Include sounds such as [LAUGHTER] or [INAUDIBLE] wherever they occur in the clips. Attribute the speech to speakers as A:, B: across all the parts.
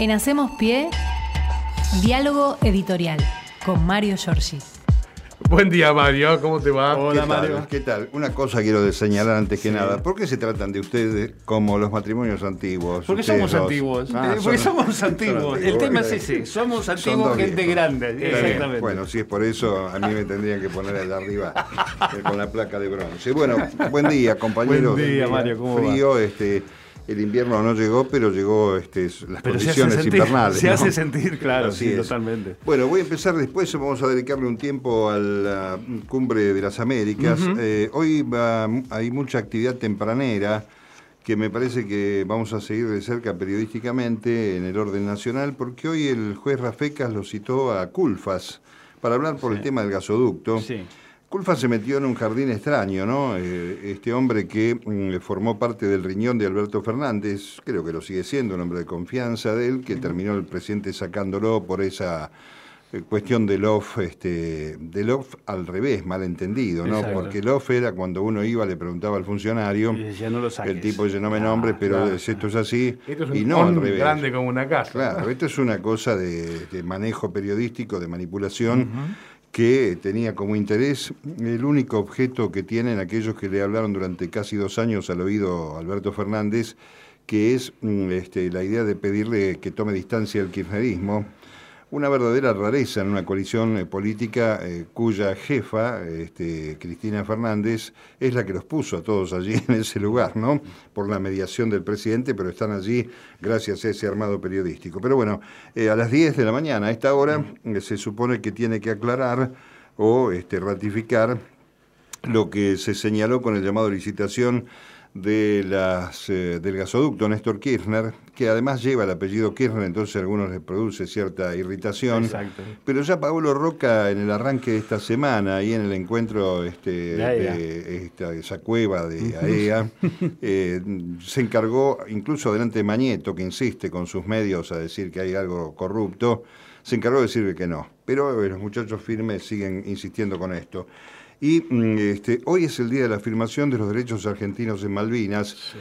A: En Hacemos Pie, diálogo editorial con Mario Giorgi.
B: Buen día, Mario. ¿Cómo te va?
C: Hola, Mario. ¿Qué tal? Una cosa quiero señalar antes que nada. ¿Por qué se tratan de ustedes como los matrimonios antiguos?
B: Porque somos antiguos. Ah, eh, porque somos antiguos. El tema es ese. Somos antiguos, gente grande.
C: Exactamente. Bueno, si es por eso, a mí me tendrían que poner allá arriba eh, con la placa de bronce. Bueno, buen día, compañeros.
B: Buen día, Mario. ¿Cómo
C: Frío, este el invierno no llegó, pero llegó este, las condiciones invernales.
B: Se hace sentir, claro, sí, totalmente.
C: Bueno, voy a empezar después, vamos a dedicarle un tiempo a la cumbre de las Américas. Eh, hoy hay mucha actividad tempranera que me parece que vamos a seguir de cerca periodísticamente en el orden nacional, porque hoy el juez Rafecas lo citó a Culfas para hablar por el tema del gasoducto. Sí. Culfa se metió en un jardín extraño, ¿no? Eh, este hombre que mm, formó parte del riñón de Alberto Fernández, creo que lo sigue siendo, un hombre de confianza de él, que terminó el presidente sacándolo por esa eh, cuestión del off, este, del off al revés, malentendido, ¿no? Porque el off era cuando uno iba, le preguntaba al funcionario, el tipo dice no me nombre, pero esto es así,
B: y no al revés. grande como una casa.
C: Claro, esto es una cosa de, manejo periodístico, de manipulación que tenía como interés el único objeto que tienen aquellos que le hablaron durante casi dos años al oído Alberto Fernández, que es mm, este, la idea de pedirle que tome distancia del kirchnerismo una verdadera rareza en una coalición eh, política eh, cuya jefa, este, Cristina Fernández, es la que los puso a todos allí [LAUGHS] en ese lugar, ¿no? Por la mediación del presidente, pero están allí gracias a ese armado periodístico. Pero bueno, eh, a las 10 de la mañana, a esta hora, se supone que tiene que aclarar o este, ratificar lo que se señaló con el llamado licitación de las, eh, del gasoducto Néstor Kirchner, que además lleva el apellido Kirchner, entonces a algunos les produce cierta irritación. Pero ya Pablo Roca en el arranque de esta semana, y en el encuentro este, de, esta, esa cueva de AEA, [LAUGHS] eh, se encargó, incluso delante de Mañeto, que insiste con sus medios a decir que hay algo corrupto, se encargó de decirle que no. Pero eh, los muchachos firmes siguen insistiendo con esto. Y mm, este, hoy es el día de la afirmación de los derechos argentinos en Malvinas.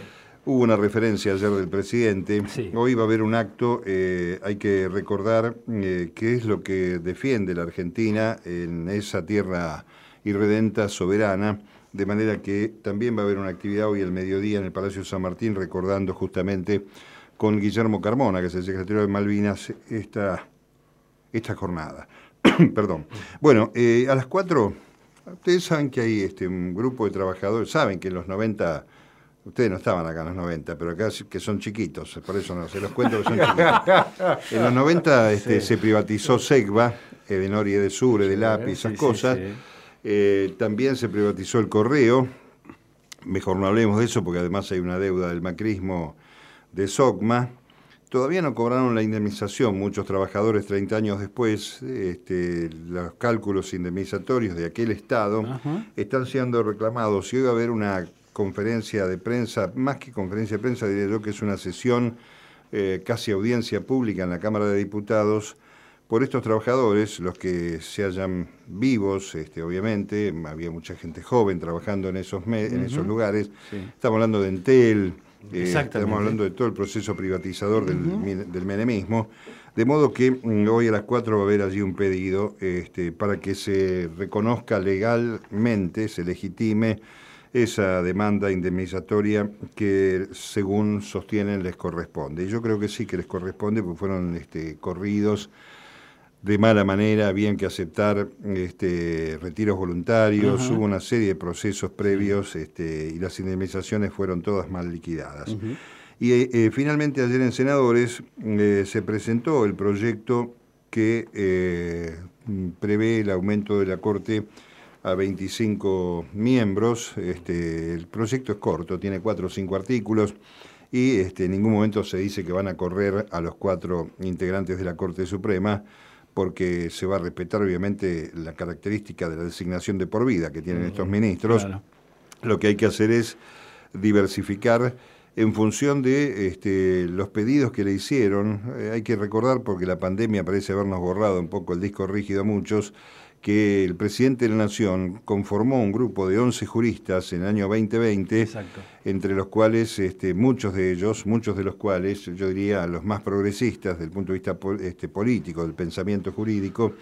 C: Hubo una referencia ayer del presidente. Hoy va a haber un acto. Eh, hay que recordar eh, qué es lo que defiende la Argentina en esa tierra irredenta, soberana. De manera que también va a haber una actividad hoy al mediodía en el Palacio San Martín, recordando justamente con Guillermo Carmona, que es el secretario de Malvinas, esta, esta jornada. [COUGHS] Perdón. Bueno, eh, a las cuatro Ustedes saben que hay este, un grupo de trabajadores, saben que en los 90, ustedes no estaban acá en los 90, pero acá que son chiquitos, por eso no, se los cuento que son chiquitos. En los 90 este, se privatizó SEGBA, Edenor y Edesur, Edelapi, esas cosas. Eh, también se privatizó el correo, mejor no hablemos de eso porque además hay una deuda del macrismo de SOCMA. Todavía no cobraron la indemnización muchos trabajadores 30 años después. Este, los cálculos indemnizatorios de aquel Estado están siendo reclamados. Y hoy va a haber una conferencia de prensa, más que conferencia de prensa, diría yo que es una sesión eh, casi audiencia pública en la Cámara de Diputados por estos trabajadores, los que se hallan vivos, este, obviamente, había mucha gente joven trabajando en esos, en esos lugares. Estamos hablando de Entel, eh, estamos hablando de todo el proceso privatizador del, menemismo. De modo que mm, hoy a las 4 va a haber allí un pedido este, para que se reconozca legalmente, se legitime esa demanda indemnizatoria que según sostienen les corresponde. Y yo creo que sí que les corresponde porque fueron este, corridos de mala manera, habían que aceptar este, retiros voluntarios, hubo una serie de procesos previos este, y las indemnizaciones fueron todas mal liquidadas. Y eh, eh, finalmente ayer en Senadores eh, se presentó el proyecto que prevé el aumento de la Corte a 25 miembros. Este, el proyecto es corto, tiene cuatro o cinco artículos y este, en ningún momento se dice que van a correr a los cuatro integrantes de la Corte Suprema porque se va a respetar obviamente la característica de la designación de por vida que tienen estos ministros. Lo que hay que hacer es diversificar en función de este, los pedidos que le hicieron. Eh, hay que recordar, porque la pandemia parece habernos borrado un poco el disco rígido a muchos, que el presidente de la Nación conformó un grupo de 11 juristas en el año 2020, entre los cuales este, muchos de ellos, muchos de los cuales, yo diría los más progresistas desde el punto de vista este, político, del pensamiento jurídico,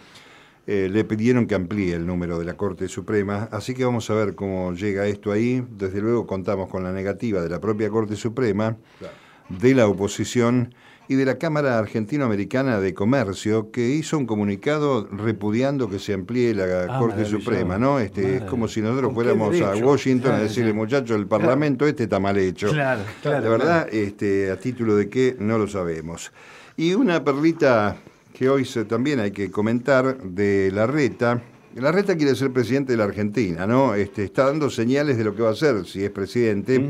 C: eh, le pidieron que amplíe el número de la Corte Suprema, así que vamos a ver cómo llega esto ahí. Desde luego contamos con la negativa de la propia Corte Suprema, de la oposición y de la Cámara Argentino-Americana de Comercio, que hizo un comunicado repudiando que se amplíe la ah, Corte Suprema, ¿no? Este, es como si nosotros fuéramos a Washington a decirle, muchachos, el Parlamento este está mal hecho. Claro, claro. La verdad, este, a título de qué, no lo sabemos. Y una perlita que hoy se, también hay que comentar de la reta, la reta quiere ser presidente de la Argentina, ¿no? Este, está dando señales de lo que va a ser si es presidente.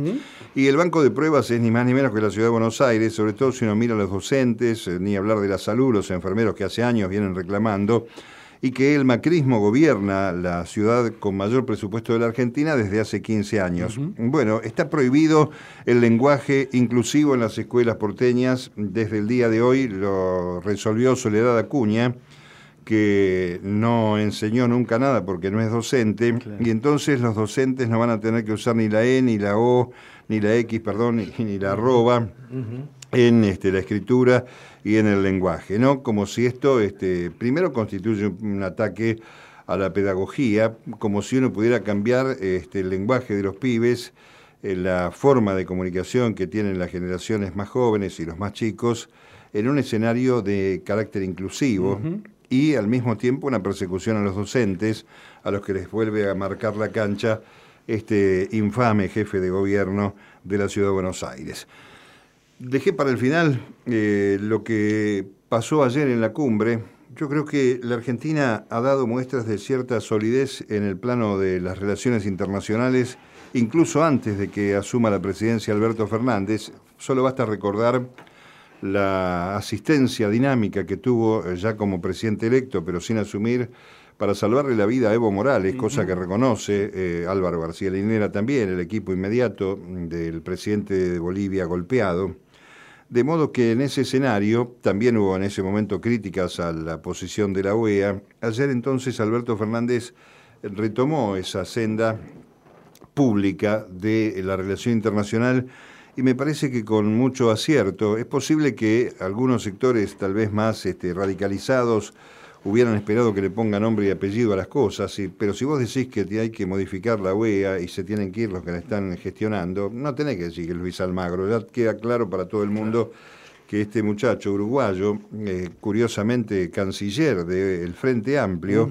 C: Y el banco de pruebas es ni más ni menos que la ciudad de Buenos Aires, sobre todo si uno mira a los docentes, eh, ni hablar de la salud, los enfermeros que hace años vienen reclamando, y que el macrismo gobierna la ciudad con mayor presupuesto de la Argentina desde hace 15 años. Bueno, está prohibido el lenguaje inclusivo en las escuelas porteñas desde el día de hoy, lo resolvió Soledad Acuña que no enseñó nunca nada porque no es docente, y entonces los docentes no van a tener que usar ni la E, ni la O, ni la X, perdón, ni, la arroba en este, la escritura y en el lenguaje, ¿no? Como si esto, este, primero constituye un, ataque a la pedagogía, como si uno pudiera cambiar este, el lenguaje de los pibes, eh, la forma de comunicación que tienen las generaciones más jóvenes y los más chicos, en un escenario de carácter inclusivo y al mismo tiempo una persecución a los docentes, a los que les vuelve a marcar la cancha este infame jefe de gobierno de la ciudad de Buenos Aires. Dejé para el final eh, lo que pasó ayer en la cumbre. Yo creo que la Argentina ha dado muestras de cierta solidez en el plano de las relaciones internacionales, incluso antes de que asuma la presidencia Alberto Fernández. Solo basta recordar la asistencia dinámica que tuvo eh, ya como presidente electo, pero sin asumir, para salvarle la vida a Evo Morales, cosa que reconoce eh, Álvaro García Linera también, el equipo inmediato del presidente de Bolivia golpeado. De modo que en ese escenario también hubo en ese momento críticas a la posición de la OEA. Ayer entonces Alberto Fernández retomó esa senda pública de la relación internacional y me parece que con mucho acierto. Es posible que algunos sectores tal vez más este, radicalizados hubieran esperado que le ponga nombre y apellido a las cosas, pero si vos decís que hay que modificar la OEA y se tienen que ir los que la están gestionando, no tenés que decir que Luis Almagro, ya queda claro para todo el mundo que este muchacho uruguayo, eh, curiosamente canciller del Frente Amplio,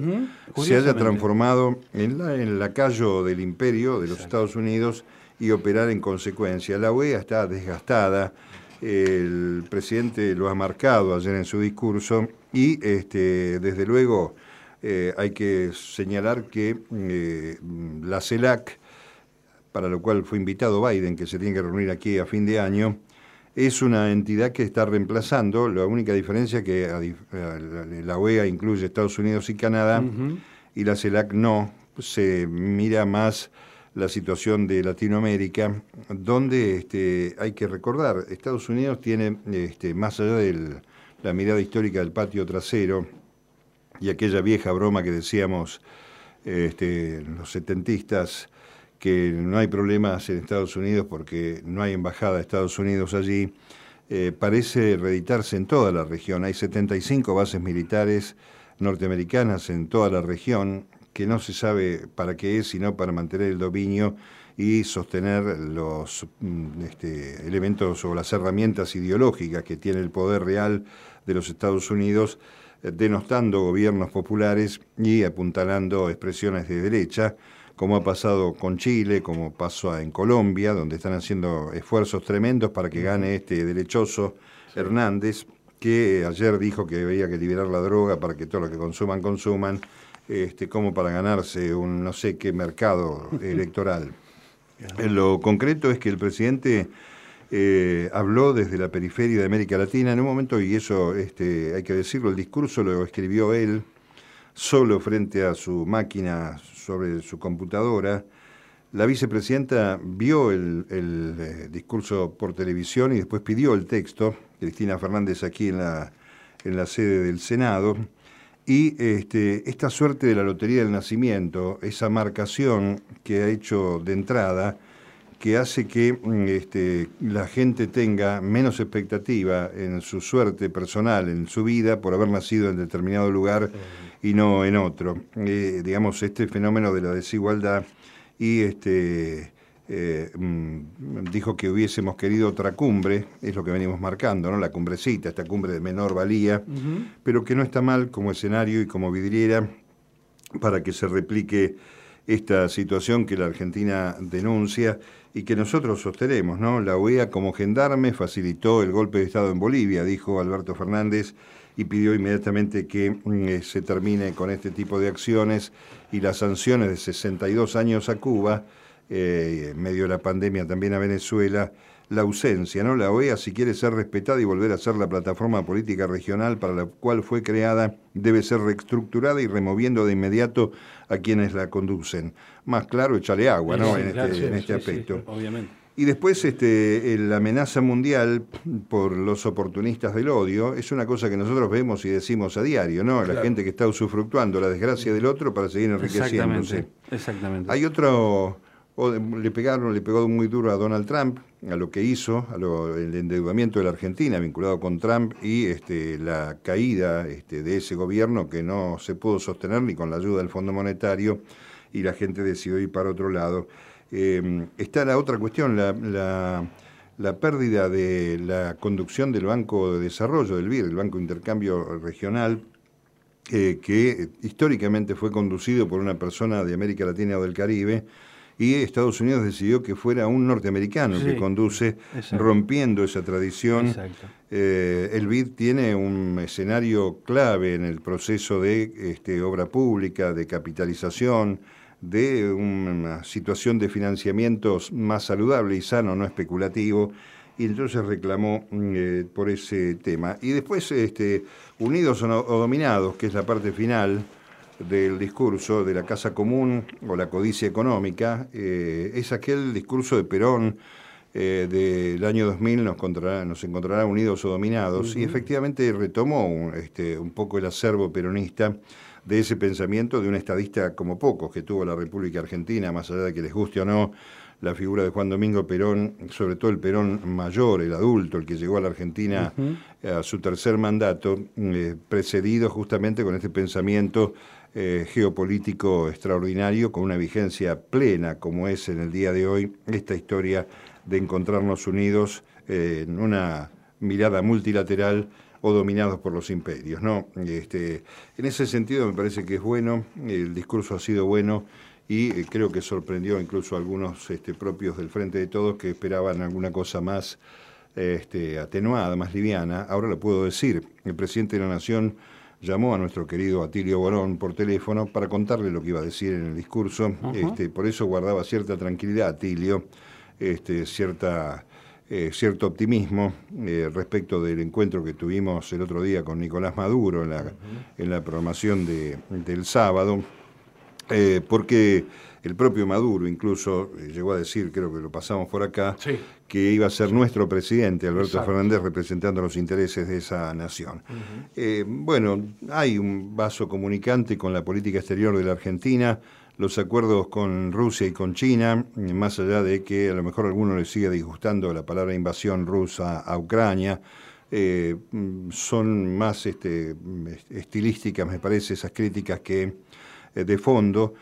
C: se haya transformado en la, en lacayo del imperio de los Estados Unidos y operar en consecuencia. La OEA está desgastada, el presidente lo ha marcado ayer en su discurso y este, desde luego eh, hay que señalar que eh, la CELAC, para lo cual fue invitado Biden, que se tiene que reunir aquí a fin de año, es una entidad que está reemplazando, la única diferencia que la OEA incluye Estados Unidos y Canadá y la CELAC no, se mira más la situación de Latinoamérica, donde este, hay que recordar, Estados Unidos tiene, este, más allá de la mirada histórica del patio trasero y aquella vieja broma que decíamos este, los setentistas, que no hay problemas en Estados Unidos porque no hay embajada de Estados Unidos allí, eh, parece reeditarse en toda la región. Hay 75 bases militares norteamericanas en toda la región que no se sabe para qué es, sino para mantener el dominio y sostener los mm, este, elementos o las herramientas ideológicas que tiene el poder real de los Estados Unidos, eh, denostando gobiernos populares y apuntalando expresiones de derecha, como ha pasado con Chile, como pasó en Colombia, donde están haciendo esfuerzos tremendos para que gane este derechoso Hernández, que ayer dijo que había que liberar la droga para que todo lo que consuman, consuman, este, como para ganarse un no sé qué mercado [LAUGHS] electoral. Lo concreto es que el presidente eh, habló desde la periferia de América Latina en un momento, y eso este, hay que decirlo, el discurso lo escribió él solo frente a su máquina sobre su computadora. La vicepresidenta vio el, eh, discurso por televisión y después pidió el texto, Cristina Fernández aquí en la, en la sede del Senado, Y este, esta suerte de la Lotería del Nacimiento, esa marcación que ha hecho de entrada, que hace que mm, este, la gente tenga menos expectativa en su suerte personal, en su vida, por haber nacido en determinado lugar y no en otro. Eh, digamos, este fenómeno de la desigualdad y este, eh, mm, dijo que hubiésemos querido otra cumbre, es lo que venimos marcando, ¿no? la cumbrecita, esta cumbre de menor valía, pero que no está mal como escenario y como vidriera para que se replique esta situación que la Argentina denuncia y que nosotros sostenemos. ¿no? La OEA como gendarme facilitó el golpe de Estado en Bolivia, dijo Alberto Fernández, y pidió inmediatamente que mm, eh, se termine con este tipo de acciones y las sanciones de 62 años a Cuba, eh, en medio de la pandemia también a Venezuela, la ausencia, ¿no? La OEA, si quiere ser respetada y volver a ser la plataforma política regional para la cual fue creada, debe ser reestructurada y removiendo de inmediato a quienes la conducen. Más claro, echarle agua, ¿no? en este, en este aspecto. obviamente. Y después este, la amenaza mundial por los oportunistas del odio es una cosa que nosotros vemos y decimos a diario, ¿no? La gente que está usufructuando la desgracia del otro para seguir enriqueciéndose.
B: Exactamente. Exactamente.
C: Hay otro le pegaron, le pegó muy duro a Donald Trump, a lo que hizo, a lo, el endeudamiento de la Argentina vinculado con Trump y este, la caída este, de ese gobierno que no se pudo sostener ni con la ayuda del Fondo Monetario y la gente decidió ir para otro lado. Eh, está la otra cuestión, la, la, pérdida de la conducción del Banco de Desarrollo, del BIR, el Banco de Intercambio Regional, eh, que históricamente fue conducido por una persona de América Latina o del Caribe, y Estados Unidos decidió que fuera un norteamericano que conduce, rompiendo esa tradición. Eh, el BID tiene un escenario clave en el proceso de este, obra pública, de capitalización, de una situación de financiamientos más saludable y sano, no especulativo, y entonces reclamó eh, por ese tema. Y después, este, Unidos o, Dominados, que es la parte final, del discurso de la Casa Común o la codicia económica eh, es aquel discurso de Perón eh, del año 2000 nos, nos encontrará unidos o dominados y efectivamente retomó un, este, un poco el acervo peronista de ese pensamiento de un estadista como pocos que tuvo la República Argentina, más allá de que les guste o no la figura de Juan Domingo Perón, sobre todo el Perón mayor, el adulto, el que llegó a la Argentina a su tercer mandato, eh, precedido justamente con este pensamiento eh, geopolítico extraordinario con una vigencia plena como es en el día de hoy esta historia de encontrarnos unidos eh, en una mirada multilateral o dominados por los imperios. ¿no? Este, en ese sentido me parece que es bueno, el discurso ha sido bueno y eh, creo que sorprendió incluso a algunos este, propios del Frente de Todos que esperaban alguna cosa más este, atenuada, más liviana. Ahora lo puedo decir, el presidente de la Nación llamó a nuestro querido Atilio Borón por teléfono para contarle lo que iba a decir en el discurso. este, por eso guardaba cierta tranquilidad Atilio, este, cierta, eh, cierto optimismo eh, respecto del encuentro que tuvimos el otro día con Nicolás Maduro en la, en la programación de, del sábado, eh, porque el propio Maduro incluso llegó a decir, creo que lo pasamos por acá, que iba a ser nuestro presidente, Alberto Fernández, representando los intereses de esa nación. Eh, bueno, hay un vaso comunicante con la política exterior de la Argentina, los acuerdos con Rusia y con China, más allá de que a lo mejor a alguno le siga disgustando la palabra invasión rusa a Ucrania, eh, son más este, estilísticas, me parece, esas críticas que eh, de fondo.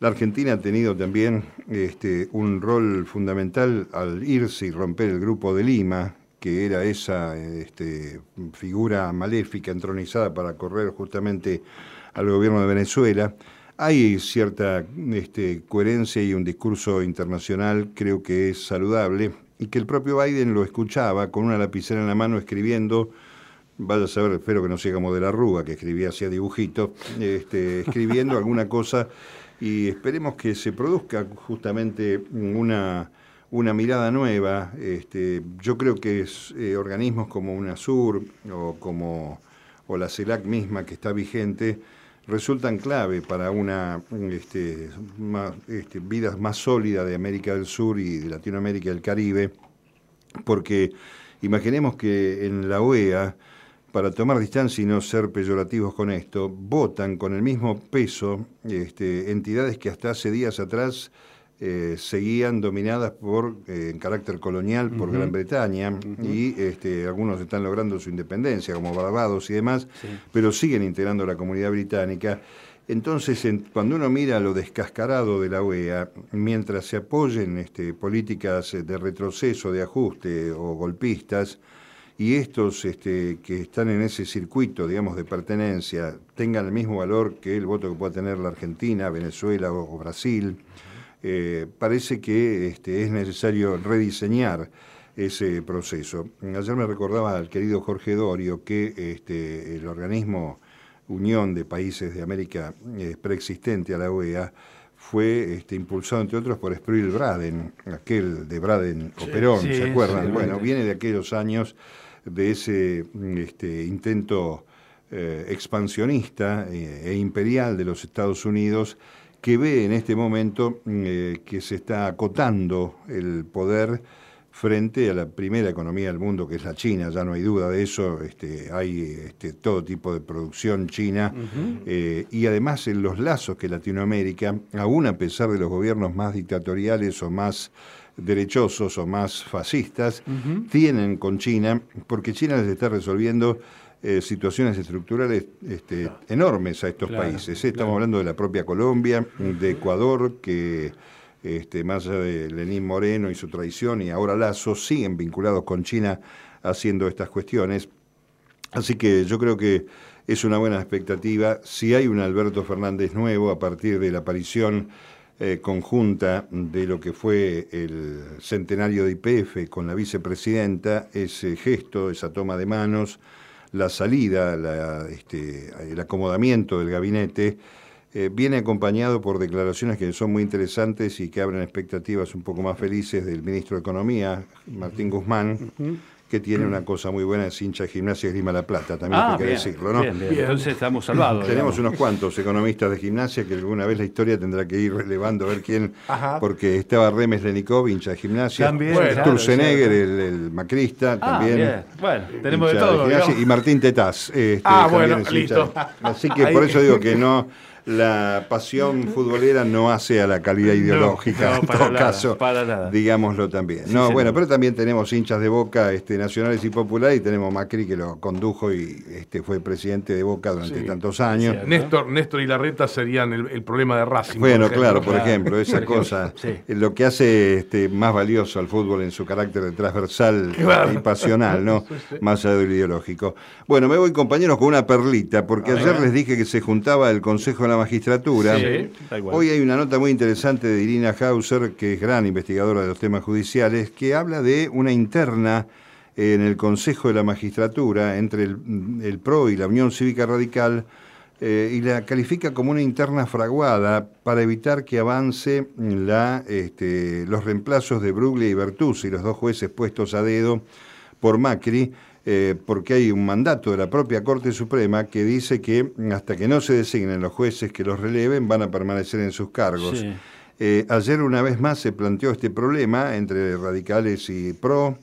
C: La Argentina ha tenido también este, un rol fundamental al irse y romper el grupo de Lima, que era esa este, figura maléfica entronizada para correr justamente al gobierno de Venezuela. Hay cierta este, coherencia y un discurso internacional, creo que es saludable, y que el propio Biden lo escuchaba con una lapicera en la mano escribiendo, vaya a saber, espero que no sea como de la Rúa, que escribía hacía dibujitos, este, escribiendo alguna cosa y esperemos que se produzca justamente una, una mirada nueva. Este, yo creo que eh, organismos como UNASUR o como o la CELAC misma que está vigente resultan clave para una este, este, vida más sólida de América del Sur y de Latinoamérica y el Caribe, porque imaginemos que en la OEA para tomar distancia y no ser peyorativos con esto, votan con el mismo peso este, entidades que hasta hace días atrás eh, seguían dominadas por eh, en carácter colonial por Gran Bretaña y este, algunos están logrando su independencia, como Barbados y demás, pero siguen integrando la comunidad británica. Entonces, cuando uno mira lo descascarado de la OEA, mientras se apoyen este, políticas de retroceso, de ajuste o golpistas, y estos este, que están en ese circuito, digamos, de pertenencia, tengan el mismo valor que el voto que pueda tener la Argentina, Venezuela o, Brasil, eh, parece que este, es necesario rediseñar ese proceso. Ayer me recordaba al querido Jorge Dorio que este, el organismo Unión de Países de América eh, preexistente a la OEA fue este, impulsado, entre otros, por Sprill Braden, aquel de Braden o Perón, ¿se acuerdan? bueno, viene de aquellos años de ese este, intento eh, expansionista eh, e imperial de los Estados Unidos que ve en este momento eh, que se está acotando el poder frente a la primera economía del mundo, que es la China, ya no hay duda de eso, este, hay este, todo tipo de producción china, y además en los lazos que Latinoamérica, aún a pesar de los gobiernos más dictatoriales o más derechosos o más fascistas tienen con China, porque China les está resolviendo eh, situaciones estructurales este, enormes a estos países. Estamos hablando de la propia Colombia, de Ecuador, que este, más allá de Lenín Moreno y su traición y ahora Lazo, siguen vinculados con China haciendo estas cuestiones. Así que yo creo que es una buena expectativa. Si hay un Alberto Fernández nuevo a partir de la aparición eh, conjunta de lo que fue el centenario de IPF con la vicepresidenta, ese gesto, esa toma de manos, la salida, este, el acomodamiento del gabinete, eh, viene acompañado por declaraciones que son muy interesantes y que abren expectativas un poco más felices del ministro de Economía, Martín Guzmán que tiene una cosa muy buena, es hincha de gimnasia Grima La Plata, también hay que decirlo, ¿no?
B: Entonces estamos salvados.
C: Tenemos unos cuantos economistas de gimnasia que alguna vez la historia tendrá que ir relevando a ver quién, porque estaba Remes Lenikov, hincha de gimnasia,
B: también,
C: Sturzenegger, el, macrista, ah, también.
B: Bueno, tenemos de todo.
C: y Martín Tetaz.
B: Este, ah, bueno, listo.
C: Así que [LAUGHS] por eso digo que no la pasión futbolera no hace a la calidad ideológica, en todo caso, digámoslo también. no, bueno, pero también tenemos hinchas de Boca este, nacionales y populares y tenemos Macri que lo condujo y este, fue presidente de Boca durante tantos años.
D: Néstor, Néstor y Larreta serían el, problema de Racing.
C: Bueno, claro, por ejemplo, esa cosa, lo que hace este, más valioso al fútbol en su carácter transversal y pasional, ¿no? [LAUGHS] Más allá de lo ideológico. Bueno, me voy compañeros con una perlita, porque ayer les dije que se juntaba el Consejo la magistratura. Hoy hay una nota muy interesante de Irina Hauser, que es gran investigadora de los temas judiciales, que habla de una interna en el Consejo de la Magistratura entre el, PRO y la Unión Cívica Radical eh, y la califica como una interna fraguada para evitar que avance la, este, los reemplazos de Bruglia y Bertuzzi, los dos jueces puestos a dedo por Macri, eh, porque hay un mandato de la propia Corte Suprema que dice que hasta que no se designen los jueces que los releven van a permanecer en sus cargos. Eh, ayer una vez más se planteó este problema entre radicales y PRO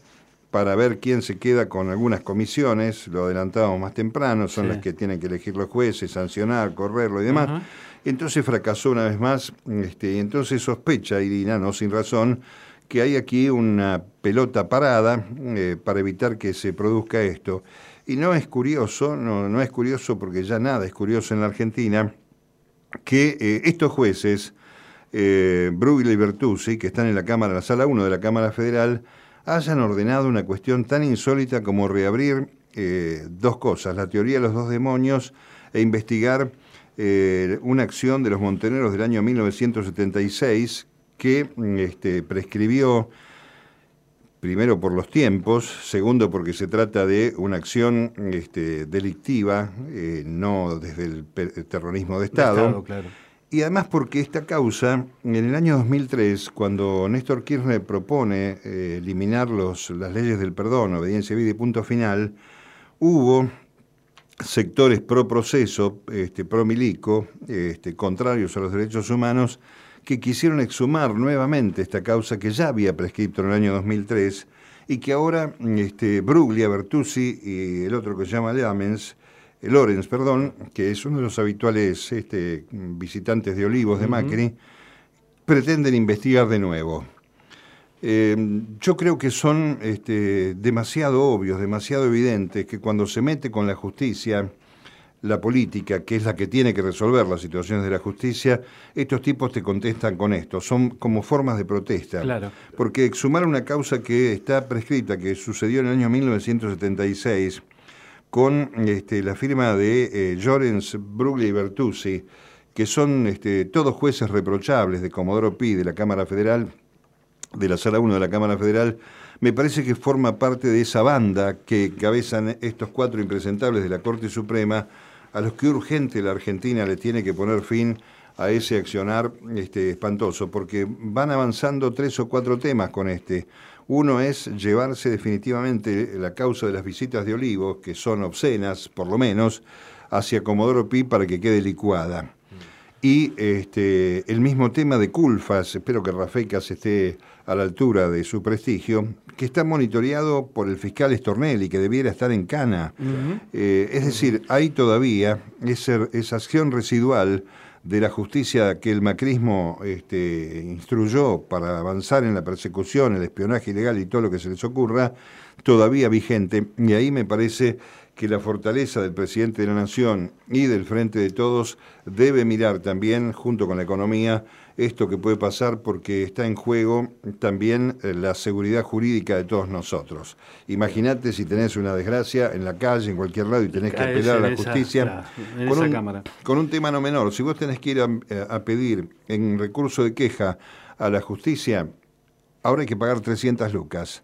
C: para ver quién se queda con algunas comisiones, lo adelantábamos más temprano, son las que tienen que elegir los jueces, sancionar, correrlo y demás. Entonces fracasó una vez más, este, y entonces sospecha Irina, no sin razón, que hay aquí una pelota parada eh, para evitar que se produzca esto. Y no es curioso, no, no es curioso porque ya nada es curioso en la Argentina, que eh, estos jueces, eh, y Bertuzzi, que están en la Cámara, la Sala 1 de la Cámara Federal, hayan ordenado una cuestión tan insólita como reabrir dos cosas, la teoría de los dos demonios e investigar una acción de los montoneros del año 1976 que este, prescribió primero por los tiempos, segundo porque se trata de una acción este, delictiva, eh, no desde el, terrorismo de Estado, y además porque esta causa, en el año 2003, cuando Néstor Kirchner propone eh, eliminar los, las leyes del perdón, obediencia vida y punto final, hubo sectores pro proceso, este, pro milico, este, contrarios a los derechos humanos, que quisieron exhumar nuevamente esta causa que ya había prescrito en el año 2003 y que ahora este, Bruglia, Bertuzzi y el otro que se llama Lamens, eh, Lorenz, perdón, que es uno de los habituales este, visitantes de Olivos de Macri, pretenden investigar de nuevo. Eh, yo creo que son este, demasiado obvios, demasiado evidentes, que cuando se mete con la justicia, la política, que es la que tiene que resolver las situaciones de la justicia, estos tipos te contestan con esto, son como formas de protesta.
B: Claro.
C: Porque exhumar una causa que está prescrita, que sucedió en el año 1976, con este, la firma de eh, Llorens, Bruglia y Bertuzzi, que son este, todos jueces reprochables de Comodoro Pi, de la Cámara Federal, de la Sala 1 de la Cámara Federal, me parece que forma parte de esa banda que cabezan estos cuatro impresentables de la Corte Suprema, a los que urgente la Argentina le tiene que poner fin a ese accionar este, espantoso, porque van avanzando tres o cuatro temas con este. Uno es llevarse definitivamente la causa de las visitas de Olivos, que son obscenas, por lo menos, hacia Comodoro Pi para que quede licuada. Y este, el mismo tema de Culfas, espero que Rafecas esté a la altura de su prestigio, que está monitoreado por el fiscal Stornelli, que debiera estar en Cana. Eh, es decir, hay todavía esa, esa, acción residual de la justicia que el macrismo este, instruyó para avanzar en la persecución, el espionaje ilegal y todo lo que se les ocurra, todavía vigente. Y ahí me parece que la fortaleza del presidente de la Nación y del Frente de Todos debe mirar también, junto con la economía, esto que puede pasar porque está en juego también eh, la seguridad jurídica de todos nosotros. Imagínate si tenés una desgracia en la calle, en cualquier lado, y tenés que apelar a la justicia con, un, con, un, tema no menor. Si vos tenés que ir a, eh, a pedir en recurso de queja a la justicia, ahora hay que pagar 300 lucas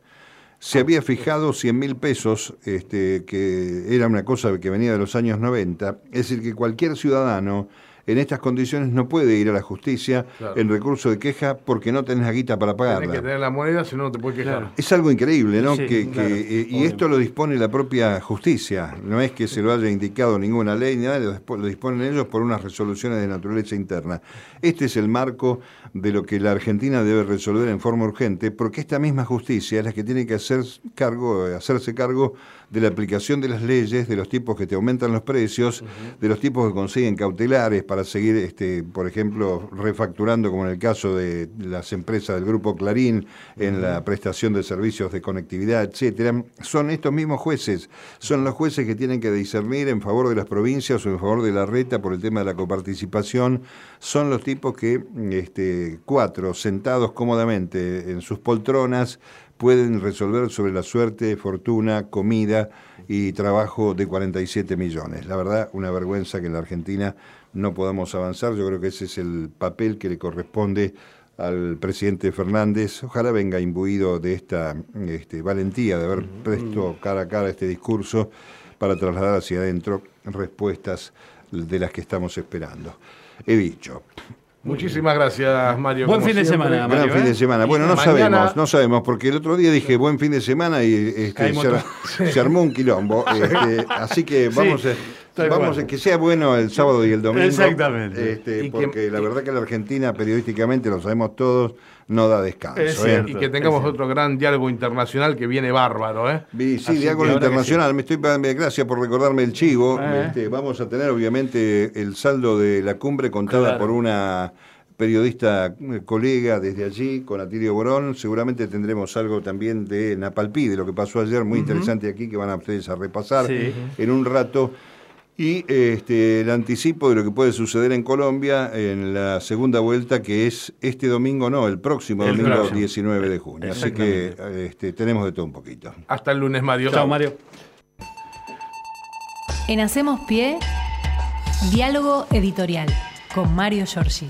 C: se había fijado 100 mil pesos, este, que era una cosa que venía de los años 90, es decir, que cualquier ciudadano en estas condiciones no puede ir a la justicia en recurso de queja porque no tenés la guita para pagarla.
D: Tienes que tener la moneda, si no, no te puedes quejar.
C: Es algo increíble, ¿no? que, eh, y esto lo dispone la propia justicia. No es que se lo haya indicado ninguna ley, ni nada, lo disponen ellos por unas resoluciones de naturaleza interna. Este es el marco de lo que la Argentina debe resolver en forma urgente, porque esta misma justicia es la que tiene que hacer cargo, hacerse cargo de la aplicación de las leyes, de los tipos que te aumentan los precios, de los tipos que consiguen cautelares para seguir, este, por ejemplo, refacturando, como en el caso de las empresas del Grupo Clarín, en la prestación de servicios de conectividad, etcétera. Son estos mismos jueces, son los jueces que tienen que discernir en favor de las provincias o en favor de la reta por el tema de la coparticipación. Son los tipos que, este, cuatro, sentados cómodamente en sus poltronas, pueden resolver sobre la suerte, fortuna, comida y trabajo de 47 millones. La verdad, una vergüenza que en la Argentina no podamos avanzar. Yo creo que ese es el papel que le corresponde al presidente Fernández. Ojalá venga imbuido de esta este, valentía de haber puesto cara a cara este discurso para trasladar hacia adentro respuestas de las que estamos esperando. He dicho,
D: Muchísimas gracias, Mario.
B: Buen fin de semana,
C: Mario. Buen fin de ¿eh? semana. Bueno, no sabemos, no sabemos, porque el otro día dije buen fin de semana y este, se, armó un quilombo. [LAUGHS] Este, así que vamos a. Vamos a que sea bueno el sábado y el domingo.
B: Exactamente.
C: Este, porque la verdad que la Argentina, periodísticamente, lo sabemos todos, no da descanso. ¿eh?
D: Y que tengamos otro gran diálogo internacional que viene bárbaro. ¿eh?
C: Sí, diálogo internacional. Me estoy Gracias por recordarme el chivo. Eh. Este, vamos a tener, obviamente, el saldo de la cumbre contada por una periodista eh, colega desde allí, con Atilio Borón. Seguramente tendremos algo también de Napalpí, de lo que pasó ayer, muy interesante aquí, que van a ustedes a repasar en un rato. Y este, el anticipo de lo que puede suceder en Colombia en la segunda vuelta, que es este domingo, no, el próximo domingo 19 de junio. Así que este, tenemos de todo un poquito.
D: Hasta el lunes, Mario.
B: Chao, Mario.
A: En Hacemos Pie, diálogo editorial con Mario Giorgi.